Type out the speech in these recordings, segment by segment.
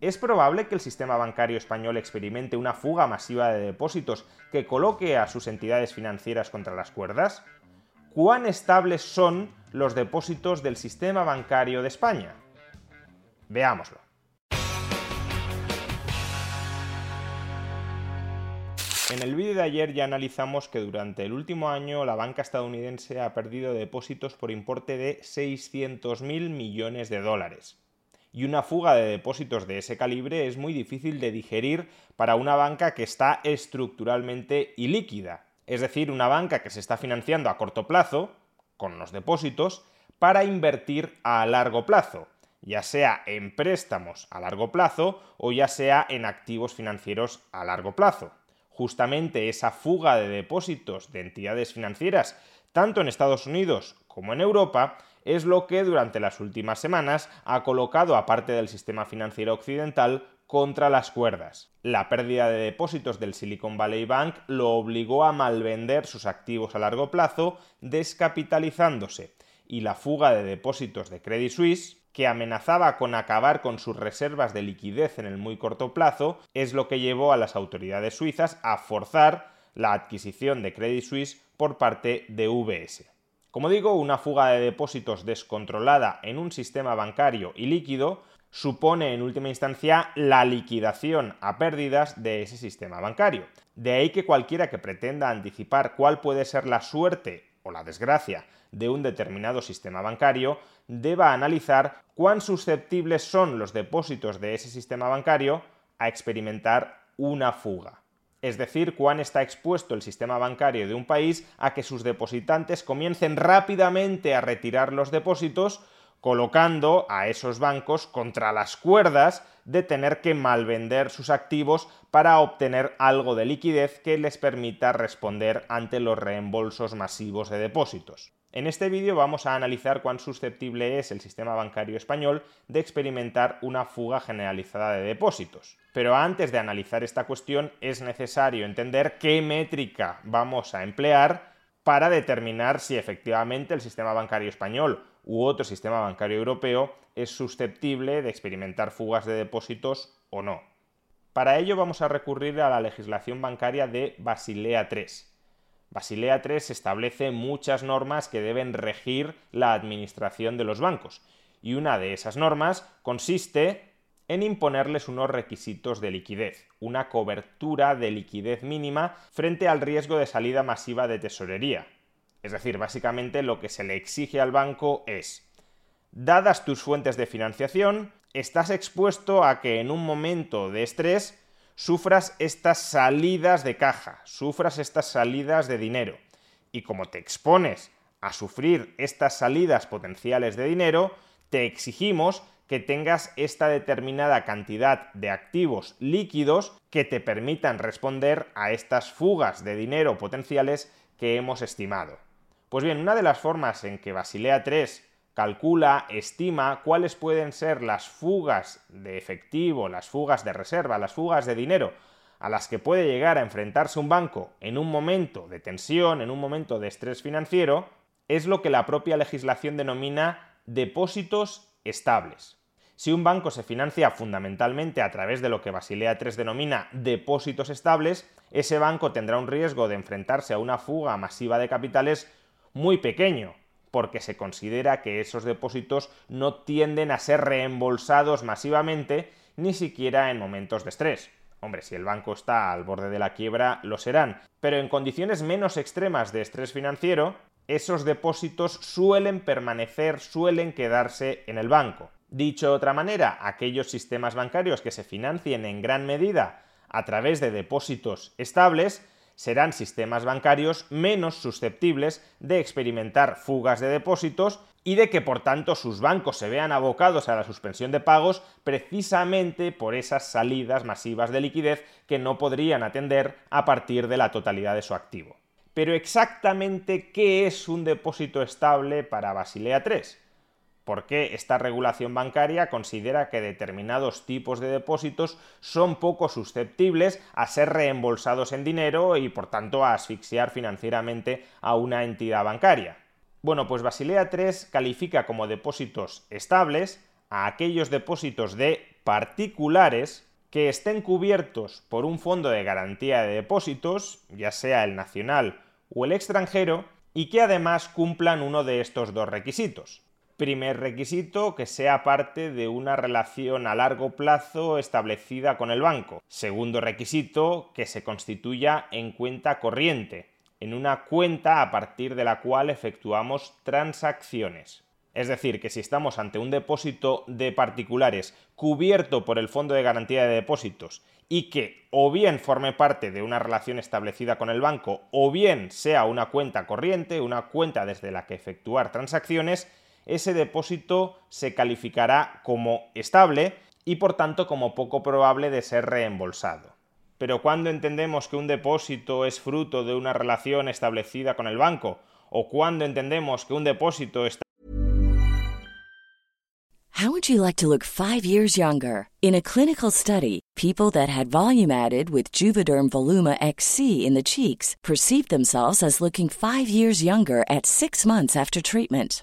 ¿Es probable que el sistema bancario español experimente una fuga masiva de depósitos que coloque a sus entidades financieras contra las cuerdas? ¿Cuán estables son los depósitos del sistema bancario de España? Veámoslo. En el vídeo de ayer ya analizamos que durante el último año la banca estadounidense ha perdido depósitos por importe de 600.000 millones de dólares y una fuga de depósitos de ese calibre es muy difícil de digerir para una banca que está estructuralmente ilíquida. Es decir, una banca que se está financiando a corto plazo, con los depósitos, para invertir a largo plazo, ya sea en préstamos a largo plazo o ya sea en activos financieros a largo plazo. Justamente esa fuga de depósitos de entidades financieras, tanto en Estados Unidos como en Europa, es lo que durante las últimas semanas ha colocado a parte del sistema financiero occidental contra las cuerdas. La pérdida de depósitos del Silicon Valley Bank lo obligó a malvender sus activos a largo plazo, descapitalizándose, y la fuga de depósitos de Credit Suisse, que amenazaba con acabar con sus reservas de liquidez en el muy corto plazo, es lo que llevó a las autoridades suizas a forzar la adquisición de Credit Suisse por parte de UBS. Como digo, una fuga de depósitos descontrolada en un sistema bancario y líquido supone en última instancia la liquidación a pérdidas de ese sistema bancario. De ahí que cualquiera que pretenda anticipar cuál puede ser la suerte o la desgracia de un determinado sistema bancario deba analizar cuán susceptibles son los depósitos de ese sistema bancario a experimentar una fuga. Es decir, cuán está expuesto el sistema bancario de un país a que sus depositantes comiencen rápidamente a retirar los depósitos, colocando a esos bancos contra las cuerdas de tener que malvender sus activos para obtener algo de liquidez que les permita responder ante los reembolsos masivos de depósitos. En este vídeo vamos a analizar cuán susceptible es el sistema bancario español de experimentar una fuga generalizada de depósitos. Pero antes de analizar esta cuestión es necesario entender qué métrica vamos a emplear para determinar si efectivamente el sistema bancario español u otro sistema bancario europeo es susceptible de experimentar fugas de depósitos o no. Para ello vamos a recurrir a la legislación bancaria de Basilea III Basilea III establece muchas normas que deben regir la administración de los bancos, y una de esas normas consiste en imponerles unos requisitos de liquidez, una cobertura de liquidez mínima frente al riesgo de salida masiva de tesorería. Es decir, básicamente lo que se le exige al banco es, dadas tus fuentes de financiación, estás expuesto a que en un momento de estrés sufras estas salidas de caja, sufras estas salidas de dinero. Y como te expones a sufrir estas salidas potenciales de dinero, te exigimos que tengas esta determinada cantidad de activos líquidos que te permitan responder a estas fugas de dinero potenciales que hemos estimado. Pues bien, una de las formas en que Basilea III calcula, estima cuáles pueden ser las fugas de efectivo, las fugas de reserva, las fugas de dinero a las que puede llegar a enfrentarse un banco en un momento de tensión, en un momento de estrés financiero, es lo que la propia legislación denomina depósitos estables. Si un banco se financia fundamentalmente a través de lo que Basilea III denomina depósitos estables, ese banco tendrá un riesgo de enfrentarse a una fuga masiva de capitales muy pequeño, porque se considera que esos depósitos no tienden a ser reembolsados masivamente ni siquiera en momentos de estrés. Hombre, si el banco está al borde de la quiebra, lo serán, pero en condiciones menos extremas de estrés financiero, esos depósitos suelen permanecer, suelen quedarse en el banco. Dicho de otra manera, aquellos sistemas bancarios que se financien en gran medida a través de depósitos estables serán sistemas bancarios menos susceptibles de experimentar fugas de depósitos y de que por tanto sus bancos se vean abocados a la suspensión de pagos precisamente por esas salidas masivas de liquidez que no podrían atender a partir de la totalidad de su activo. Pero exactamente qué es un depósito estable para Basilea III? Porque esta regulación bancaria considera que determinados tipos de depósitos son poco susceptibles a ser reembolsados en dinero y por tanto a asfixiar financieramente a una entidad bancaria. Bueno, pues Basilea III califica como depósitos estables a aquellos depósitos de particulares que estén cubiertos por un fondo de garantía de depósitos, ya sea el nacional o el extranjero, y que además cumplan uno de estos dos requisitos. Primer requisito, que sea parte de una relación a largo plazo establecida con el banco. Segundo requisito, que se constituya en cuenta corriente, en una cuenta a partir de la cual efectuamos transacciones. Es decir, que si estamos ante un depósito de particulares cubierto por el Fondo de Garantía de Depósitos y que o bien forme parte de una relación establecida con el banco o bien sea una cuenta corriente, una cuenta desde la que efectuar transacciones, ese depósito se calificará como estable y por tanto como poco probable de ser reembolsado. Pero cuando entendemos que un depósito es fruto de una relación establecida con el banco o cuando entendemos que un depósito está How would you like to look 5 years younger? In a clinical study, people that had volume added with Juvederm Voluma XC in the cheeks perceived themselves as looking 5 years younger at 6 months after treatment.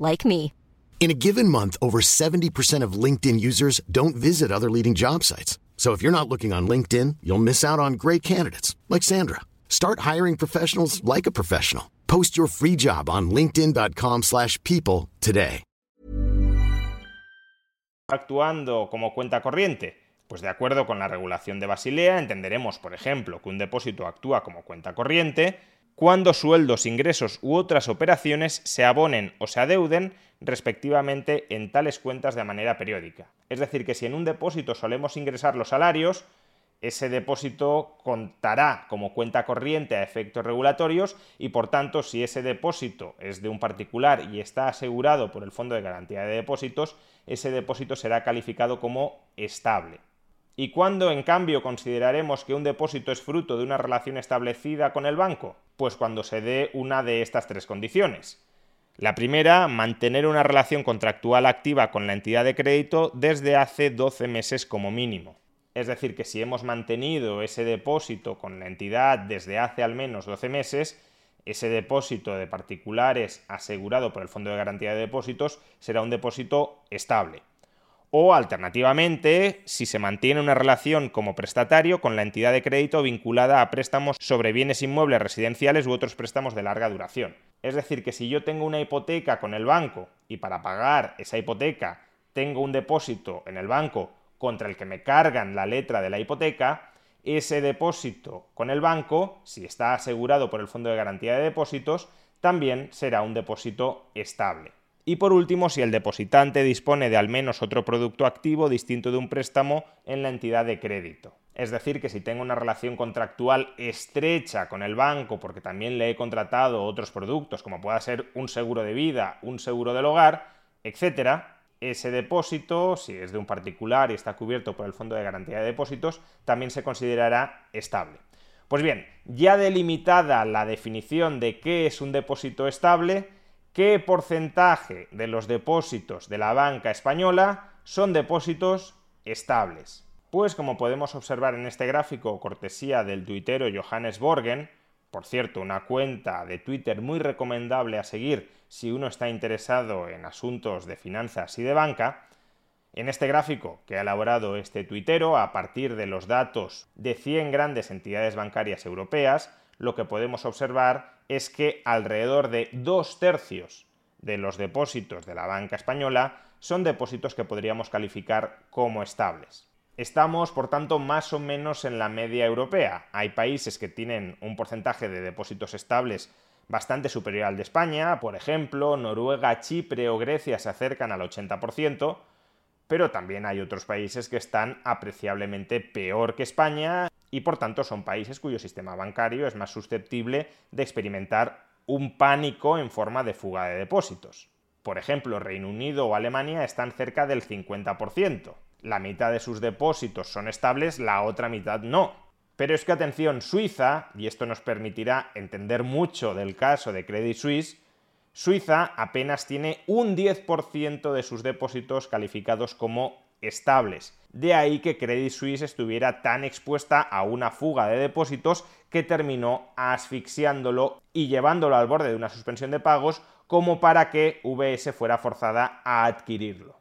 like me. In a given month, over 70% of LinkedIn users don't visit other leading job sites. So if you're not looking on LinkedIn, you'll miss out on great candidates like Sandra. Start hiring professionals like a professional. Post your free job on linkedin.com/people today. Actuando como cuenta corriente. Pues de acuerdo con la regulación de Basilea, entenderemos, por ejemplo, que un depósito actúa como cuenta corriente cuando sueldos, ingresos u otras operaciones se abonen o se adeuden respectivamente en tales cuentas de manera periódica. Es decir, que si en un depósito solemos ingresar los salarios, ese depósito contará como cuenta corriente a efectos regulatorios y por tanto si ese depósito es de un particular y está asegurado por el Fondo de Garantía de Depósitos, ese depósito será calificado como estable. ¿Y cuándo, en cambio, consideraremos que un depósito es fruto de una relación establecida con el banco? Pues cuando se dé una de estas tres condiciones. La primera, mantener una relación contractual activa con la entidad de crédito desde hace 12 meses como mínimo. Es decir, que si hemos mantenido ese depósito con la entidad desde hace al menos 12 meses, ese depósito de particulares asegurado por el Fondo de Garantía de Depósitos será un depósito estable. O alternativamente, si se mantiene una relación como prestatario con la entidad de crédito vinculada a préstamos sobre bienes inmuebles residenciales u otros préstamos de larga duración. Es decir, que si yo tengo una hipoteca con el banco y para pagar esa hipoteca tengo un depósito en el banco contra el que me cargan la letra de la hipoteca, ese depósito con el banco, si está asegurado por el Fondo de Garantía de Depósitos, también será un depósito estable. Y por último, si el depositante dispone de al menos otro producto activo distinto de un préstamo en la entidad de crédito. Es decir, que si tengo una relación contractual estrecha con el banco porque también le he contratado otros productos, como pueda ser un seguro de vida, un seguro del hogar, etc., ese depósito, si es de un particular y está cubierto por el Fondo de Garantía de Depósitos, también se considerará estable. Pues bien, ya delimitada la definición de qué es un depósito estable, qué porcentaje de los depósitos de la banca española son depósitos estables. Pues como podemos observar en este gráfico, cortesía del tuitero Johannes Borgen, por cierto, una cuenta de Twitter muy recomendable a seguir si uno está interesado en asuntos de finanzas y de banca, en este gráfico que ha elaborado este tuitero a partir de los datos de 100 grandes entidades bancarias europeas, lo que podemos observar es que alrededor de dos tercios de los depósitos de la banca española son depósitos que podríamos calificar como estables. Estamos, por tanto, más o menos en la media europea. Hay países que tienen un porcentaje de depósitos estables bastante superior al de España, por ejemplo, Noruega, Chipre o Grecia se acercan al 80%, pero también hay otros países que están apreciablemente peor que España y por tanto son países cuyo sistema bancario es más susceptible de experimentar un pánico en forma de fuga de depósitos. Por ejemplo, Reino Unido o Alemania están cerca del 50% la mitad de sus depósitos son estables, la otra mitad no. Pero es que atención, Suiza, y esto nos permitirá entender mucho del caso de Credit Suisse, Suiza apenas tiene un 10% de sus depósitos calificados como estables. De ahí que Credit Suisse estuviera tan expuesta a una fuga de depósitos que terminó asfixiándolo y llevándolo al borde de una suspensión de pagos como para que VS fuera forzada a adquirirlo.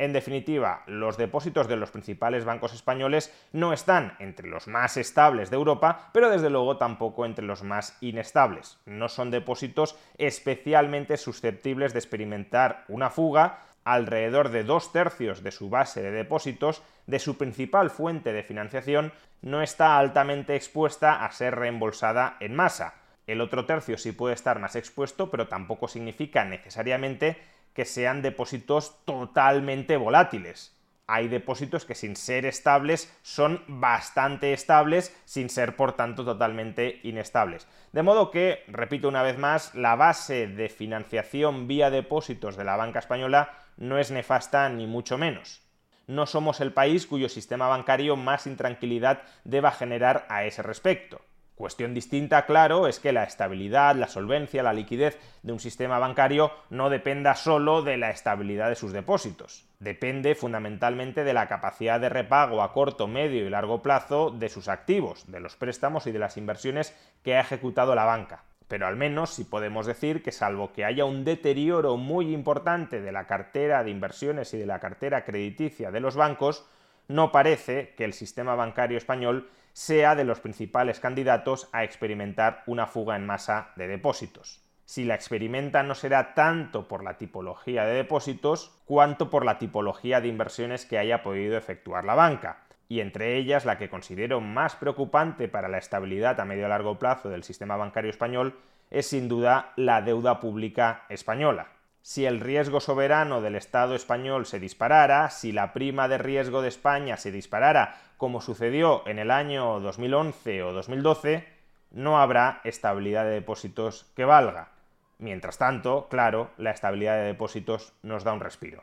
En definitiva, los depósitos de los principales bancos españoles no están entre los más estables de Europa, pero desde luego tampoco entre los más inestables. No son depósitos especialmente susceptibles de experimentar una fuga, alrededor de dos tercios de su base de depósitos, de su principal fuente de financiación, no está altamente expuesta a ser reembolsada en masa. El otro tercio sí puede estar más expuesto, pero tampoco significa necesariamente que sean depósitos totalmente volátiles. Hay depósitos que sin ser estables son bastante estables, sin ser por tanto totalmente inestables. De modo que, repito una vez más, la base de financiación vía depósitos de la banca española no es nefasta ni mucho menos. No somos el país cuyo sistema bancario más intranquilidad deba generar a ese respecto. Cuestión distinta, claro, es que la estabilidad, la solvencia, la liquidez de un sistema bancario no dependa solo de la estabilidad de sus depósitos. Depende fundamentalmente de la capacidad de repago a corto, medio y largo plazo de sus activos, de los préstamos y de las inversiones que ha ejecutado la banca. Pero al menos si podemos decir que salvo que haya un deterioro muy importante de la cartera de inversiones y de la cartera crediticia de los bancos, no parece que el sistema bancario español sea de los principales candidatos a experimentar una fuga en masa de depósitos. Si la experimenta no será tanto por la tipología de depósitos cuanto por la tipología de inversiones que haya podido efectuar la banca, y entre ellas la que considero más preocupante para la estabilidad a medio y largo plazo del sistema bancario español es sin duda la deuda pública española si el riesgo soberano del Estado español se disparara, si la prima de riesgo de España se disparara, como sucedió en el año 2011 o 2012, no habrá estabilidad de depósitos que valga. Mientras tanto, claro, la estabilidad de depósitos nos da un respiro.